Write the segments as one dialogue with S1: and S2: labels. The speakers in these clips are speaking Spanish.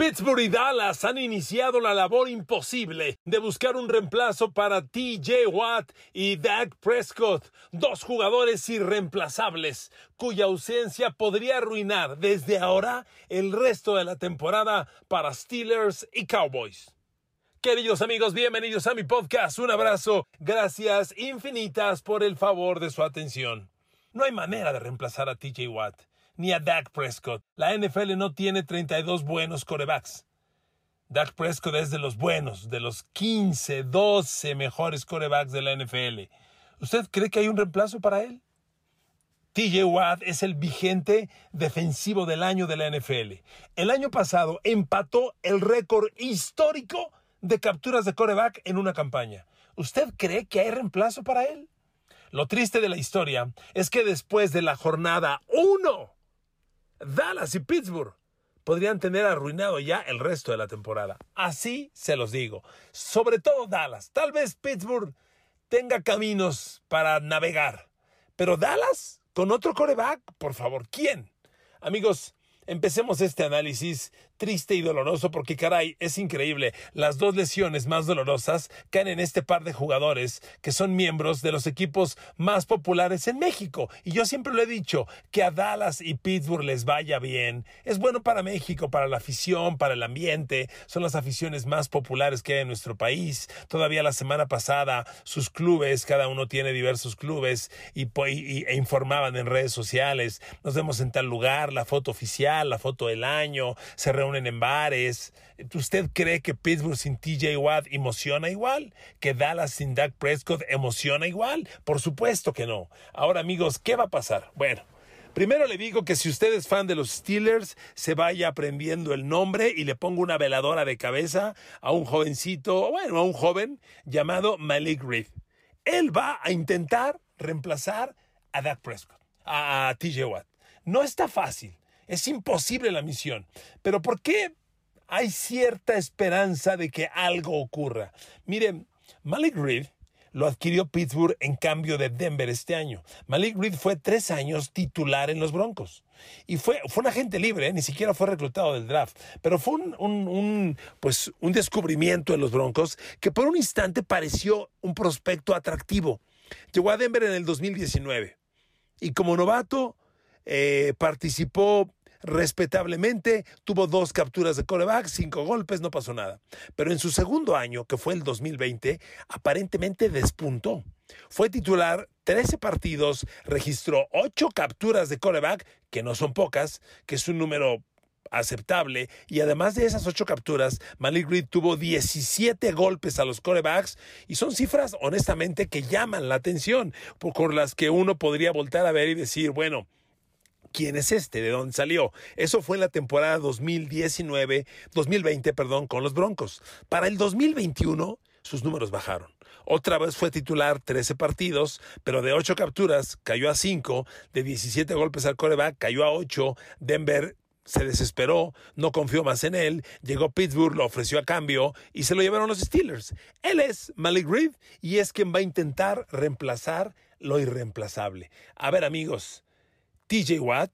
S1: Pittsburgh y Dallas han iniciado la labor imposible de buscar un reemplazo para TJ Watt y Dak Prescott, dos jugadores irreemplazables cuya ausencia podría arruinar desde ahora el resto de la temporada para Steelers y Cowboys. Queridos amigos, bienvenidos a mi podcast. Un abrazo. Gracias infinitas por el favor de su atención. No hay manera de reemplazar a TJ Watt ni a Dak Prescott. La NFL no tiene 32 buenos corebacks. Dak Prescott es de los buenos, de los 15, 12 mejores corebacks de la NFL. ¿Usted cree que hay un reemplazo para él? TJ Watt es el vigente defensivo del año de la NFL. El año pasado empató el récord histórico de capturas de coreback en una campaña. ¿Usted cree que hay reemplazo para él? Lo triste de la historia es que después de la jornada 1 Dallas y Pittsburgh podrían tener arruinado ya el resto de la temporada. Así se los digo. Sobre todo Dallas. Tal vez Pittsburgh tenga caminos para navegar. Pero Dallas, con otro coreback, por favor, ¿quién? Amigos, empecemos este análisis triste y doloroso porque caray, es increíble. Las dos lesiones más dolorosas caen en este par de jugadores que son miembros de los equipos más populares en México. Y yo siempre lo he dicho, que a Dallas y Pittsburgh les vaya bien. Es bueno para México, para la afición, para el ambiente. Son las aficiones más populares que hay en nuestro país. Todavía la semana pasada sus clubes, cada uno tiene diversos clubes y, e informaban en redes sociales. Nos vemos en tal lugar, la foto oficial, la foto del año, se reúnen en bares. ¿Usted cree que Pittsburgh sin TJ Watt emociona igual? ¿Que Dallas sin Dak Prescott emociona igual? Por supuesto que no. Ahora, amigos, ¿qué va a pasar? Bueno. Primero le digo que si usted es fan de los Steelers, se vaya aprendiendo el nombre y le ponga una veladora de cabeza a un jovencito, bueno, a un joven llamado Malik Reed. Él va a intentar reemplazar a Dak Prescott, a TJ Watt. No está fácil. Es imposible la misión. Pero ¿por qué hay cierta esperanza de que algo ocurra? Miren, Malik Reed lo adquirió Pittsburgh en cambio de Denver este año. Malik Reed fue tres años titular en los Broncos. Y fue, fue un agente libre, ni siquiera fue reclutado del draft. Pero fue un, un, pues, un descubrimiento en los Broncos que por un instante pareció un prospecto atractivo. Llegó a Denver en el 2019 y como novato eh, participó respetablemente, tuvo dos capturas de coreback, cinco golpes, no pasó nada. Pero en su segundo año, que fue el 2020, aparentemente despuntó. Fue titular 13 partidos, registró 8 capturas de coreback, que no son pocas, que es un número aceptable. Y además de esas 8 capturas, Malik Reed tuvo 17 golpes a los corebacks y son cifras honestamente que llaman la atención, por las que uno podría voltar a ver y decir, bueno, ¿Quién es este? ¿De dónde salió? Eso fue en la temporada 2019, 2020, perdón, con los Broncos. Para el 2021, sus números bajaron. Otra vez fue titular 13 partidos, pero de 8 capturas cayó a 5, de 17 golpes al coreback cayó a 8. Denver se desesperó, no confió más en él, llegó Pittsburgh, lo ofreció a cambio y se lo llevaron los Steelers. Él es Malik Reed y es quien va a intentar reemplazar lo irreemplazable. A ver amigos, TJ Watt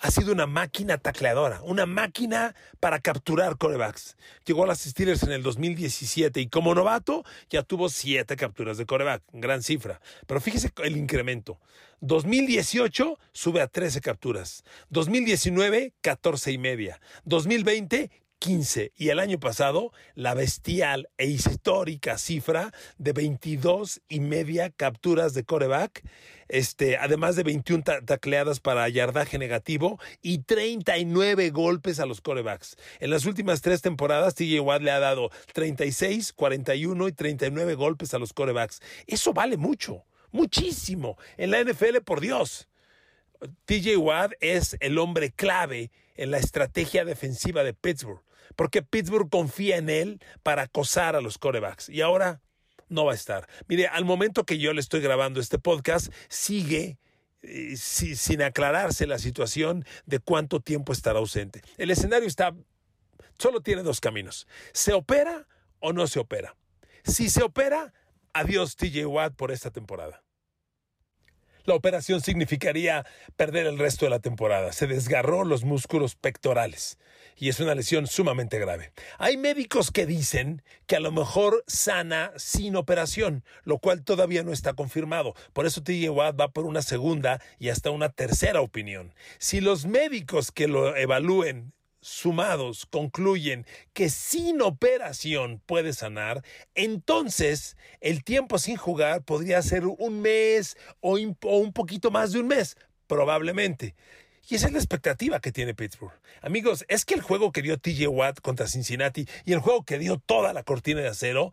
S1: ha sido una máquina tacleadora, una máquina para capturar corebacks. Llegó a las Steelers en el 2017 y como novato ya tuvo siete capturas de coreback, gran cifra. Pero fíjese el incremento. 2018 sube a 13 capturas. 2019, 14 y media. 2020, 15 y el año pasado la bestial e histórica cifra de 22 y media capturas de coreback, este, además de 21 tacleadas para yardaje negativo y 39 golpes a los corebacks. En las últimas tres temporadas, TJ Watt le ha dado 36, 41 y 39 golpes a los corebacks. Eso vale mucho, muchísimo. En la NFL, por Dios. TJ Watt es el hombre clave en la estrategia defensiva de Pittsburgh porque Pittsburgh confía en él para acosar a los corebacks. Y ahora no va a estar. Mire, al momento que yo le estoy grabando este podcast, sigue eh, sin aclararse la situación de cuánto tiempo estará ausente. El escenario está, solo tiene dos caminos. ¿Se opera o no se opera? Si se opera, adiós TJ Watt por esta temporada. La operación significaría perder el resto de la temporada. Se desgarró los músculos pectorales y es una lesión sumamente grave. Hay médicos que dicen que a lo mejor sana sin operación, lo cual todavía no está confirmado. Por eso TJ va por una segunda y hasta una tercera opinión. Si los médicos que lo evalúen sumados concluyen que sin operación puede sanar, entonces el tiempo sin jugar podría ser un mes o, un poquito más de un mes, probablemente. Y esa es la expectativa que tiene Pittsburgh. Amigos, es que el juego que dio TJ Watt contra Cincinnati y el juego que dio toda la cortina de acero,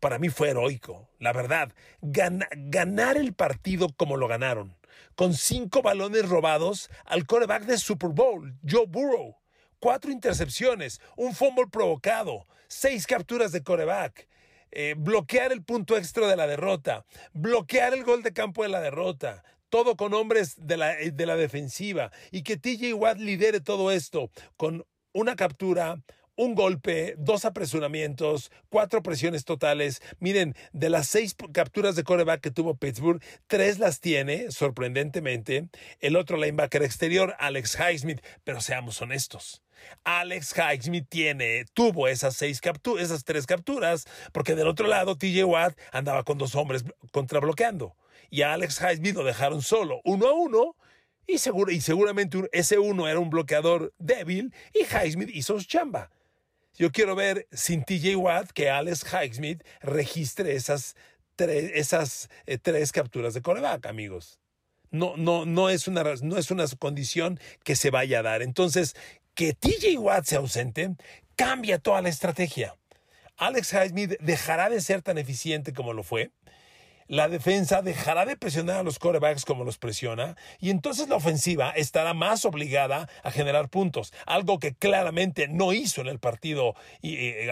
S1: para mí fue heroico. La verdad, ganar el partido como lo ganaron, con cinco balones robados al coreback de Super Bowl, Joe Burrow, cuatro intercepciones, un fumble provocado, seis capturas de coreback. Eh, bloquear el punto extra de la derrota, bloquear el gol de campo de la derrota, todo con hombres de la, eh, de la defensiva y que TJ Watt lidere todo esto con una captura, un golpe, dos apresuramientos, cuatro presiones totales. Miren, de las seis capturas de coreback que tuvo Pittsburgh, tres las tiene, sorprendentemente. El otro linebacker exterior, Alex Highsmith, pero seamos honestos. Alex Highsmith tiene, tuvo esas seis capturas, esas tres capturas, porque del otro lado TJ Watt andaba con dos hombres contrabloqueando y a Alex Highsmith lo dejaron solo, uno a uno, y, seguro, y seguramente ese uno era un bloqueador débil y Highsmith hizo su chamba. Yo quiero ver sin TJ Watt que Alex Highsmith registre esas, eh, tres capturas de coreback, amigos. No, no, no, es una, no es una condición que se vaya a dar. Entonces, que TJ Watt sea ausente cambia toda la estrategia. Alex Highsmith dejará de ser tan eficiente como lo fue la defensa dejará de presionar a los quarterbacks como los presiona y entonces la ofensiva estará más obligada a generar puntos, algo que claramente no hizo en el partido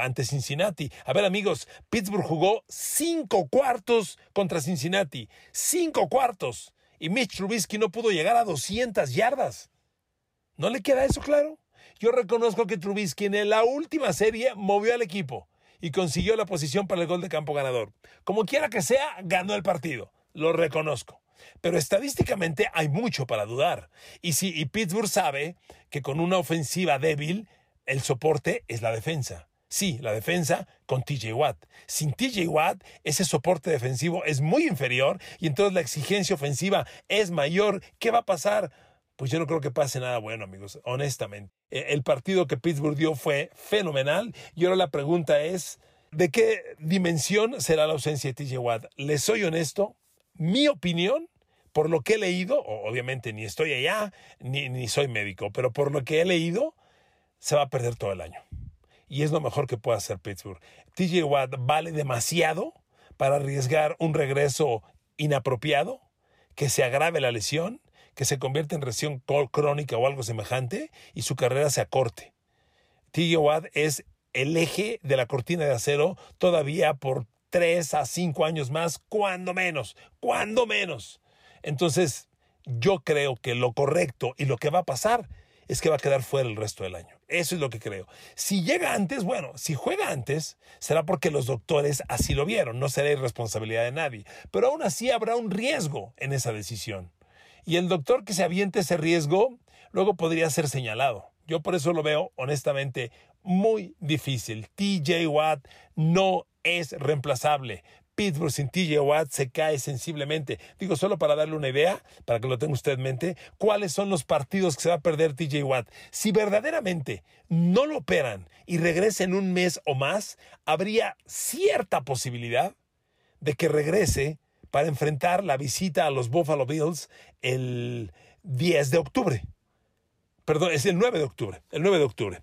S1: ante Cincinnati. A ver amigos, Pittsburgh jugó cinco cuartos contra Cincinnati, cinco cuartos, y Mitch Trubisky no pudo llegar a 200 yardas. ¿No le queda eso claro? Yo reconozco que Trubisky en la última serie movió al equipo y consiguió la posición para el gol de campo ganador. Como quiera que sea, ganó el partido. Lo reconozco. Pero estadísticamente hay mucho para dudar. Y si Pittsburgh sabe que con una ofensiva débil, el soporte es la defensa. Sí, la defensa con TJ Watt. Sin TJ Watt, ese soporte defensivo es muy inferior y entonces la exigencia ofensiva es mayor. ¿Qué va a pasar? Pues yo no creo que pase nada bueno, amigos, honestamente. E, el partido que Pittsburgh dio fue fenomenal y ahora la pregunta es, ¿de qué dimensión será la ausencia de TJ Watt? Les soy honesto, mi opinión, por lo que he leído, obviamente ni estoy allá, ni, ni soy médico, pero por lo que he leído, se va a perder todo el año. Y es lo mejor que puede hacer Pittsburgh. TJ Watt vale demasiado para arriesgar un regreso inapropiado, que se agrave la lesión que se convierte en lesión crónica o algo semejante y su carrera se acorte. TJ Watt es el eje de la cortina de acero todavía por tres a cinco años más, cuando menos, cuando menos. Entonces, yo creo que lo correcto y lo que va a pasar es que va a quedar fuera el resto del año. Eso es lo que creo. Si llega antes, bueno, si juega antes, será porque los doctores así lo vieron, no será irresponsabilidad de nadie. Pero aún así habrá un riesgo en esa decisión. Y el doctor que se aviente ese riesgo luego podría ser señalado. Yo por eso lo veo honestamente muy difícil. TJ Watt no es reemplazable. Pittsburgh sin TJ Watt se cae sensiblemente. Digo, solo para darle una idea, para que lo tenga usted en mente, cuáles son los partidos que se va a perder TJ Watt. Si verdaderamente no lo operan y regrese en un mes o más, habría cierta posibilidad de que regrese para enfrentar la visita a los Buffalo Bills el 10 de octubre. Perdón, es el 9 de octubre. El 9 de octubre.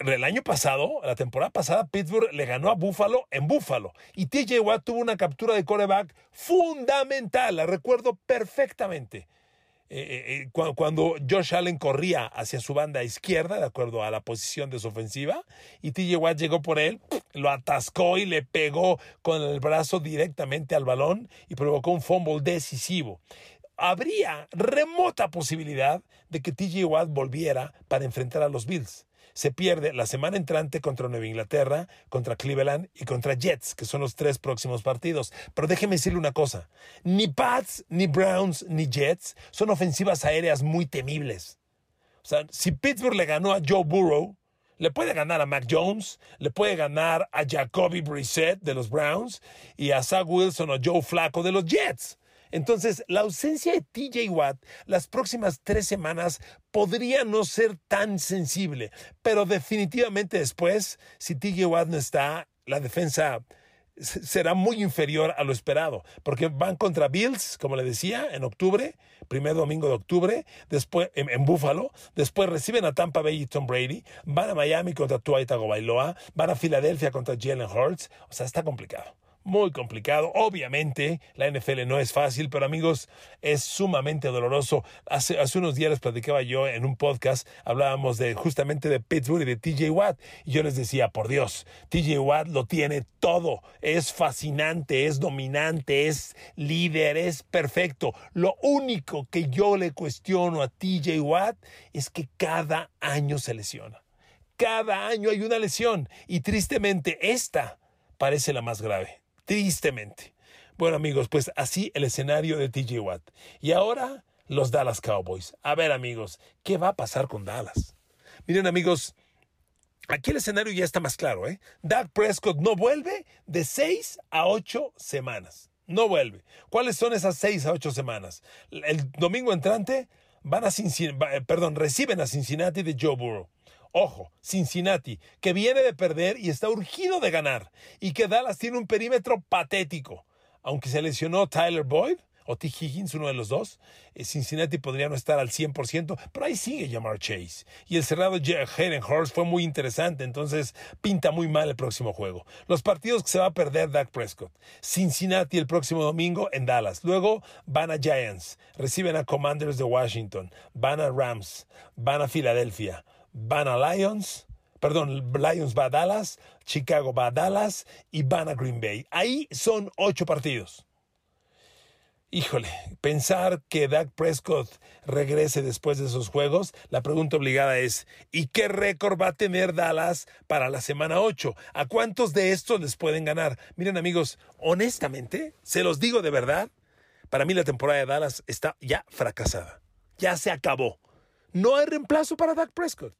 S1: El año pasado, la temporada pasada, Pittsburgh le ganó a Buffalo en Buffalo. Y TJ Watt tuvo una captura de coreback fundamental, la recuerdo perfectamente. Eh, eh, eh, cuando, Josh Allen corría hacia su banda izquierda, de acuerdo a la posición de su ofensiva, y TJ Watt llegó por él, lo atascó y le pegó con el brazo directamente al balón y provocó un fumble decisivo. Habría remota posibilidad de que TJ Watt volviera para enfrentar a los Bills. Se pierde la semana entrante contra Nueva Inglaterra, contra Cleveland y contra Jets, que son los tres próximos partidos. Pero déjeme decirle una cosa, ni Pats, ni Browns, ni Jets son ofensivas aéreas muy temibles. O sea, si Pittsburgh le ganó a Joe Burrow, le puede ganar a Mac Jones, le puede ganar a Jacoby Brissett de los Browns y a Zach Wilson o Joe Flacco de los Jets. Entonces, la ausencia de TJ Watt las próximas tres semanas podría no ser tan sensible, pero definitivamente después, si TJ Watt no está, la defensa será muy inferior a lo esperado, porque van contra Bills, como le decía, en octubre, primer domingo de octubre, después en, Buffalo, después reciben a Tampa Bay y Tom Brady, van a Miami contra Tua Tagovailoa, van a Filadelfia contra Jalen Hurts, o sea, está complicado muy complicado. Obviamente, la NFL no es fácil, pero amigos, es sumamente doloroso. Hace, hace unos días les platicaba yo en un podcast, hablábamos de justamente de Pittsburgh y de TJ Watt, y yo les decía, por Dios, TJ Watt lo tiene todo, es fascinante, es dominante, es líder, es perfecto. Lo único que yo le cuestiono a TJ Watt es que cada año se lesiona. Cada año hay una lesión y tristemente esta parece la más grave tristemente. Bueno amigos, pues así el escenario de TJ Watt. Y ahora los Dallas Cowboys. A ver amigos, ¿qué va a pasar con Dallas? Miren amigos, aquí el escenario ya está más claro. ¿eh? Dak Prescott no vuelve de seis a ocho semanas. No vuelve. ¿Cuáles son esas seis a ocho semanas? El domingo entrante van a Cincinnati, perdón, reciben a Cincinnati de Joe Burrow. Ojo, Cincinnati, que viene de perder y está urgido de ganar, y que Dallas tiene un perímetro patético. Aunque se lesionó Tyler Boyd o T. Higgins, uno de los dos, eh, Cincinnati podría no estar al 100%, pero ahí sigue Jamar Chase. Y el cerrado Hayden Hurst fue muy interesante, entonces pinta muy mal el próximo juego. Los partidos que se va a perder Dak Prescott. Cincinnati el próximo domingo en Dallas. Luego van a Giants, reciben a Commanders de Washington, van a Rams, van a Filadelfia van a Lions, perdón, Lions va a Dallas, Chicago va a Dallas y van a Green Bay. Ahí son ocho partidos. Híjole, pensar que Dak Prescott regrese después de esos juegos, la pregunta obligada es, ¿y qué récord va a tener Dallas para la semana 8? ¿A cuántos de estos les pueden ganar? Miren amigos, honestamente, se los digo de verdad, para mí la temporada de Dallas está ya fracasada. Ya se acabó. No hay reemplazo para Dak Prescott.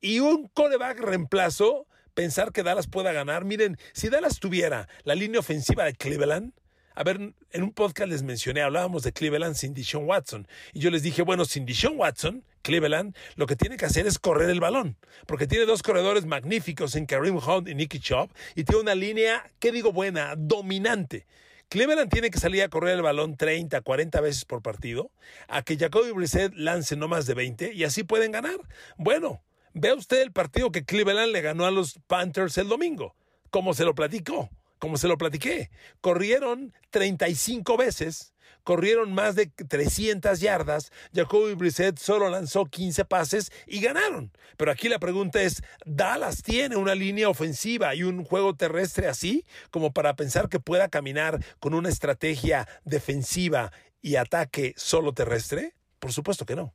S1: Y un coreback reemplazo, pensar que Dallas pueda ganar. Miren, si Dallas tuviera la línea ofensiva de Cleveland, a ver, en un podcast les mencioné, hablábamos de Cleveland sin Dishon Watson. Y yo les dije, bueno, sin Dishon Watson, Cleveland lo que tiene que hacer es correr el balón. Porque tiene dos corredores magníficos en Kareem Hunt y Nicky Chubb. Y tiene una línea, ¿qué digo buena? Dominante. Cleveland tiene que salir a correr el balón 30, 40 veces por partido, a que Jacoby Brissett lance no más de 20 y así pueden ganar. Bueno, Vea usted el partido que Cleveland le ganó a los Panthers el domingo, como se lo platicó, como se lo platiqué. Corrieron 35 veces, corrieron más de 300 yardas, Jacoby Brissett solo lanzó 15 pases y ganaron. Pero aquí la pregunta es, ¿Dallas tiene una línea ofensiva y un juego terrestre así como para pensar que pueda caminar con una estrategia defensiva y ataque solo terrestre? Por supuesto que no.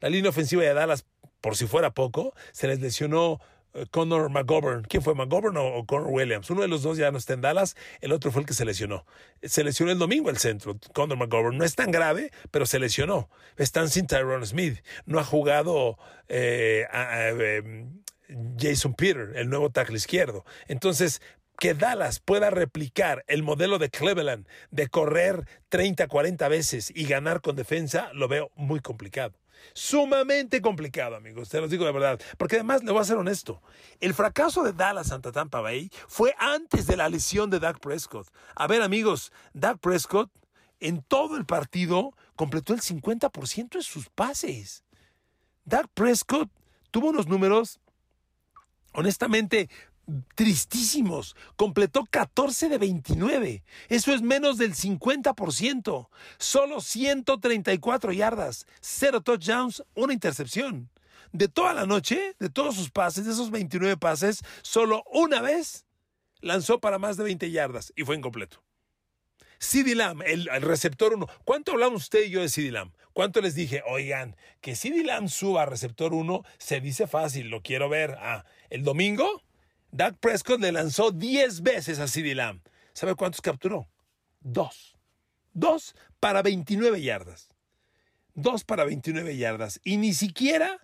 S1: La línea ofensiva de Dallas por si fuera poco, se les lesionó eh, Connor McGovern. ¿Quién fue McGovern o, Connor Williams? Uno de los dos ya no está en Dallas, el otro fue el que se lesionó. Se lesionó el domingo el centro, Connor McGovern. No es tan grave, pero se lesionó. Están sin Tyrone Smith. No ha jugado eh, em, Jason Peter, el nuevo tackle izquierdo. Entonces, que Dallas pueda replicar el modelo de Cleveland de correr 30, 40 veces y ganar con defensa, lo veo muy complicado. Sumamente complicado, amigos, te lo digo de verdad. Porque además, le voy a ser honesto, el fracaso de Dallas Santa Tampa Bay fue antes de la lesión de Dak Prescott. A ver, amigos, Dak Prescott en todo el partido completó el 50% de sus pases. Dak Prescott tuvo unos números honestamente tristísimos. Completó 14 de 29. Eso es menos del 50%. Solo 134 yardas, 0 touchdowns, una intercepción. De toda la noche, de todos sus pases, de esos 29 pases, solo una vez lanzó para más de 20 yardas y fue incompleto. CD Lamb, el, receptor 1. ¿Cuánto hablamos usted y yo de CD Lamb? ¿Cuánto les dije? Oigan, que CD Lamb suba a receptor 1 se dice fácil, lo quiero ver. Ah, el domingo, Doug Prescott le lanzó 10 veces a CD Lamb. ¿Sabe cuántos capturó? Dos. Dos para 29 yardas. Dos para 29 yardas. Y ni siquiera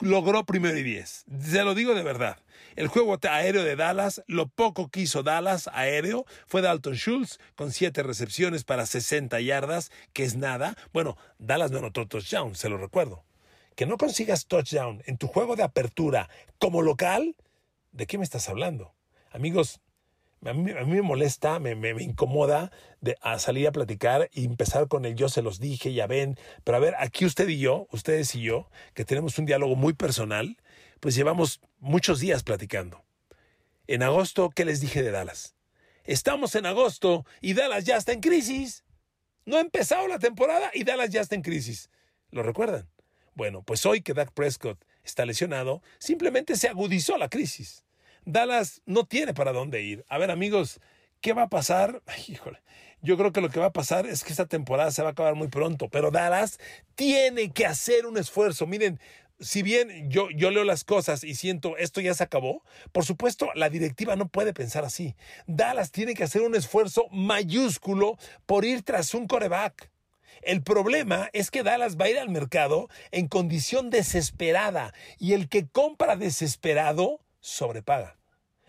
S1: logró primero y 10. Se lo digo de verdad. El juego aéreo de Dallas, lo poco que hizo Dallas aéreo fue Dalton Schultz con siete recepciones para 60 yardas, que es nada. Bueno, Dallas no anotó touchdown, se lo recuerdo. Que no consigas touchdown en tu juego de apertura como local, ¿de qué me estás hablando? Amigos, a mí, me molesta, me, incomoda de, a salir a platicar y empezar con el yo se los dije, ya ven. Pero a ver, aquí usted y yo, ustedes y yo, que tenemos un diálogo muy personal, pues llevamos muchos días platicando. En agosto, ¿qué les dije de Dallas? Estamos en agosto y Dallas ya está en crisis. No ha empezado la temporada y Dallas ya está en crisis. ¿Lo recuerdan? Bueno, pues hoy que Dak Prescott está lesionado, simplemente se agudizó la crisis. Dallas no tiene para dónde ir. A ver, amigos, ¿qué va a pasar? híjole, yo creo que lo que va a pasar es que esta temporada se va a acabar muy pronto, pero Dallas tiene que hacer un esfuerzo. Miren, si bien yo, yo leo las cosas y siento esto ya se acabó, por supuesto la directiva no puede pensar así. Dallas tiene que hacer un esfuerzo mayúsculo por ir tras un coreback. El problema es que Dallas va a ir al mercado en condición desesperada y el que compra desesperado sobrepaga.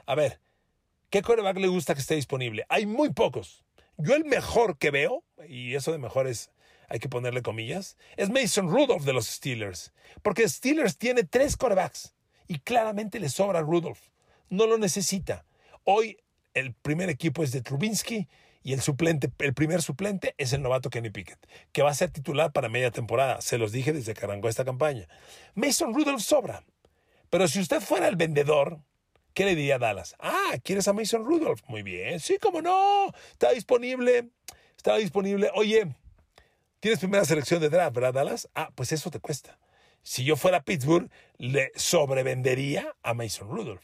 S1: A ver, ¿qué coreback le gusta que esté disponible? Hay muy pocos. Yo el mejor que veo, y eso de mejor es, hay que ponerle comillas, es Mason Rudolph de los Steelers. Porque Steelers tiene tres corebacks y claramente le sobra a Rudolph. No lo necesita. Hoy el primer equipo es de Trubinsky y el suplente, el primer suplente es el novato Kenny Pickett, que va a ser titular para media temporada. Se los dije desde que arrancó esta campaña. Mason Rudolph sobra. Pero si usted fuera el vendedor, ¿qué le diría a Dallas? Ah, ¿quieres a Mason Rudolph? Muy bien. Sí, cómo no. Está disponible. Está disponible. Oye, tienes primera selección de draft, ¿verdad, Dallas? Ah, pues eso te cuesta. Si yo fuera Pittsburgh, le sobrevendería a Mason Rudolph.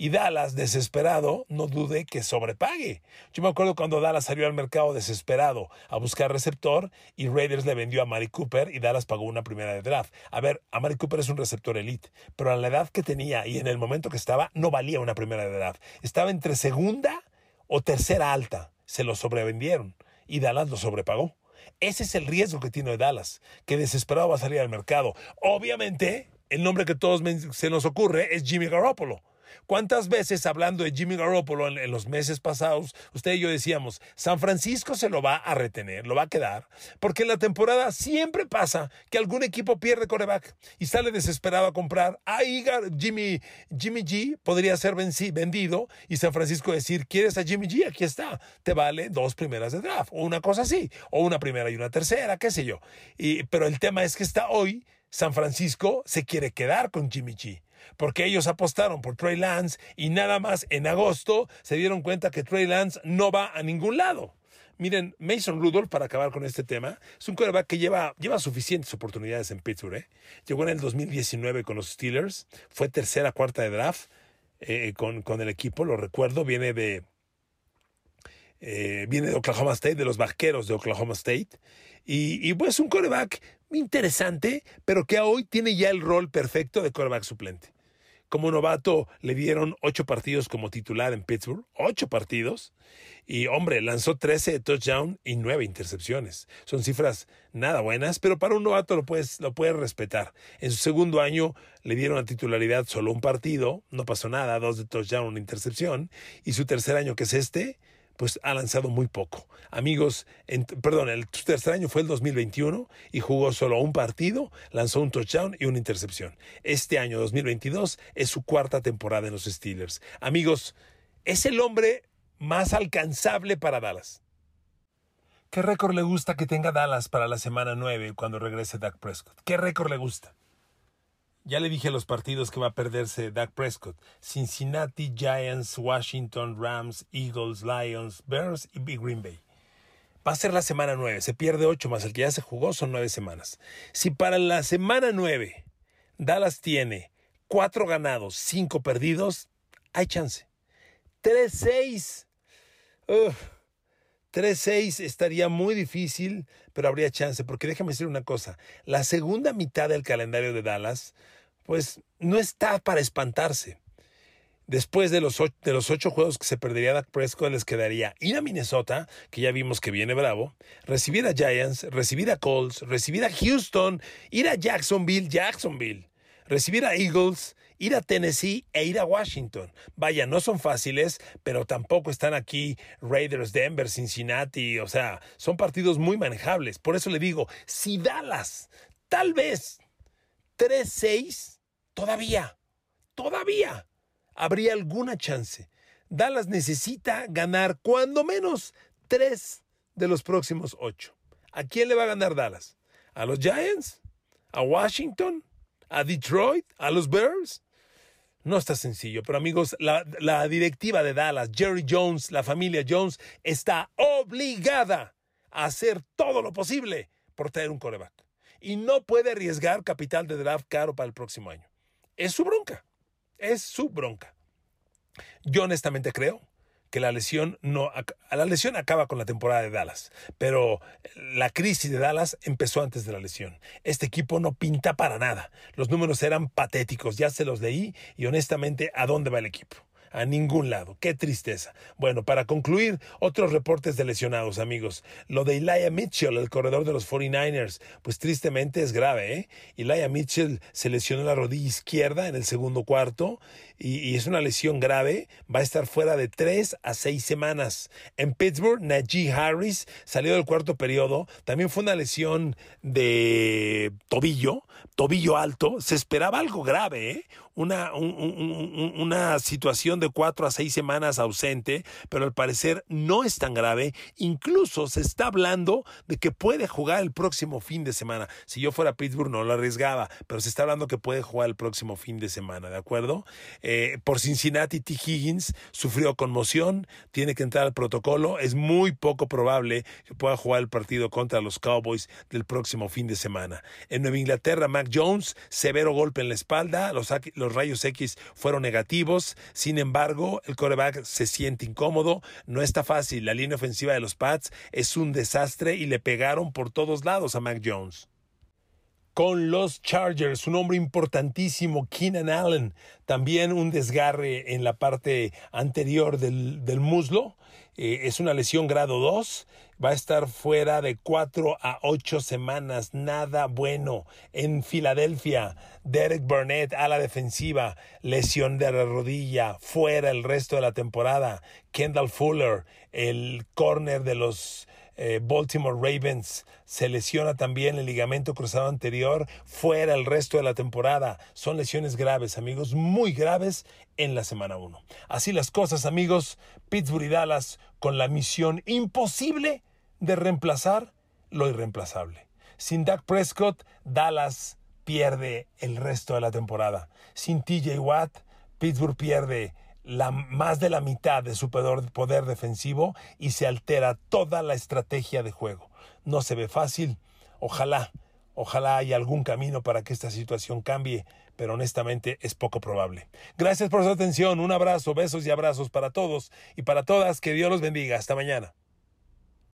S1: Y Dallas, desesperado, no dude que sobrepague. Yo me acuerdo cuando Dallas salió al mercado desesperado a buscar receptor y Raiders le vendió a Mari Cooper y Dallas pagó una primera de draft. A ver, a Mari Cooper es un receptor elite, pero a la edad que tenía y en el momento que estaba, no valía una primera de draft. Estaba entre segunda o tercera alta. Se lo sobrevendieron y Dallas lo sobrepagó. Ese es el riesgo que tiene Dallas, que desesperado va a salir al mercado. Obviamente, el nombre que todos se nos ocurre es Jimmy Garoppolo. ¿Cuántas veces hablando de Jimmy Garoppolo en, los meses pasados, usted y yo decíamos, San Francisco se lo va a retener, lo va a quedar? Porque en la temporada siempre pasa que algún equipo pierde coreback y sale desesperado a comprar. Ahí Jimmy, Jimmy G podría ser vendido y San Francisco decir, ¿quieres a Jimmy G? Aquí está. Te vale dos primeras de draft o una cosa así, o una primera y una tercera, qué sé yo. Y, pero el tema es que está hoy, San Francisco se quiere quedar con Jimmy G porque ellos apostaron por Trey Lance y nada más en agosto se dieron cuenta que Trey Lance no va a ningún lado. Miren, Mason Rudolph, para acabar con este tema, es un quarterback que lleva, lleva suficientes oportunidades en Pittsburgh. ¿eh? Llegó en el 2019 con los Steelers, fue tercera, cuarta de draft eh, con, con, el equipo, lo recuerdo, viene de, eh, viene de Oklahoma State, de los vaqueros de Oklahoma State. Y, pues un quarterback interesante, pero que hoy tiene ya el rol perfecto de quarterback suplente. Como novato le dieron ocho partidos como titular en Pittsburgh, ocho partidos, y hombre, lanzó 13 touchdowns y nueve intercepciones. Son cifras nada buenas, pero para un novato lo puedes, lo puedes respetar. En su segundo año le dieron la titularidad solo un partido, no pasó nada, dos de touchdown, una intercepción, y su tercer año, que es este, pues ha lanzado muy poco. Amigos, perdón, el tercer año fue el 2021 y jugó solo un partido, lanzó un touchdown y una intercepción. Este año 2022 es su cuarta temporada en los Steelers. Amigos, es el hombre más alcanzable para Dallas. ¿Qué récord le gusta que tenga Dallas para la semana 9 cuando regrese Dak Prescott? ¿Qué récord le gusta? Ya le dije los partidos que va a perderse Dak Prescott. Cincinnati, Giants, Washington, Rams, Eagles, Lions, Bears y Green Bay. Va a ser la semana 9. Se pierde 8 más el que ya se jugó, son 9 semanas. Si para la semana 9 Dallas tiene 4 ganados, 5 perdidos, hay chance. 3-6. 3-6 estaría muy difícil, pero habría chance, porque déjame decir una cosa, la segunda mitad del calendario de Dallas, pues no está para espantarse. Después de los, ocho, de los ocho juegos que se perdería Dak Prescott, les quedaría ir a Minnesota, que ya vimos que viene bravo, recibir a Giants, recibir a Colts, recibir a Houston, ir a Jacksonville, Jacksonville, recibir a Eagles, ir a Tennessee e ir a Washington. Vaya, no son fáciles, pero tampoco están aquí Raiders, Denver, Cincinnati, o sea, son partidos muy manejables. Por eso le digo, si Dallas, tal vez 3-6, todavía, todavía habría alguna chance. Dallas necesita ganar cuando menos tres de los próximos ocho. ¿A quién le va a ganar Dallas? ¿A los Giants? ¿A Washington? ¿A Detroit? ¿A los Bears? No está sencillo, pero amigos, la, directiva de Dallas, Jerry Jones, la familia Jones, está obligada a hacer todo lo posible por tener un coreback. Y no puede arriesgar capital de draft caro para el próximo año. Es su bronca. Es su bronca. Yo honestamente creo que la lesión no la lesión acaba con la temporada de Dallas, pero la crisis de Dallas empezó antes de la lesión. Este equipo no pinta para nada. Los números eran patéticos, ya se los leí y honestamente, ¿a dónde va el equipo? A ningún lado. Qué tristeza. Bueno, para concluir, otros reportes de lesionados, amigos. Lo de Elijah Mitchell, el corredor de los 49ers, pues tristemente es grave, ¿eh? Elijah Mitchell se lesionó la rodilla izquierda en el segundo cuarto y, es una lesión grave. Va a estar fuera de tres a seis semanas. En Pittsburgh, Najee Harris salió del cuarto periodo. También fue una lesión de tobillo, tobillo alto. Se esperaba algo grave, ¿eh? Una, una situación de cuatro a seis semanas ausente, pero al parecer no es tan grave. Incluso se está hablando de que puede jugar el próximo fin de semana. Si yo fuera Pittsburgh no lo arriesgaba, pero se está hablando que puede jugar el próximo fin de semana, ¿de acuerdo? Eh, por Cincinnati, T. Higgins sufrió conmoción, tiene que entrar al protocolo. Es muy poco probable que pueda jugar el partido contra los Cowboys del próximo fin de semana. En Nueva Inglaterra, Mac Jones, severo golpe en la espalda, los, los rayos X fueron negativos. Sin embargo, el coreback se siente incómodo, no está fácil. La línea ofensiva de los Pats es un desastre y le pegaron por todos lados a Mac Jones con los Chargers, un hombre importantísimo, Keenan Allen, también un desgarre en la parte anterior del, del muslo, eh, es una lesión grado 2, va a estar fuera de 4 a 8 semanas, nada bueno. En Filadelfia, Derek Burnett a la defensiva, lesión de la rodilla, fuera el resto de la temporada. Kendall Fuller, el corner de los eh, Baltimore Ravens se lesiona también el ligamento cruzado anterior, fuera el resto de la temporada. Son lesiones graves, amigos, muy graves en la semana 1. Así las cosas, amigos, Pittsburgh y Dallas con la misión imposible de reemplazar lo irreemplazable. Sin Dak Prescott, Dallas pierde el resto de la temporada. Sin TJ Watt, Pittsburgh pierde la, más de la mitad de su poder, defensivo y se altera toda la estrategia de juego. No se ve fácil. Ojalá, ojalá haya algún camino para que esta situación cambie, pero honestamente es poco probable. Gracias por su atención. Un abrazo, besos y abrazos para todos y para todas. Que Dios los bendiga. Hasta mañana.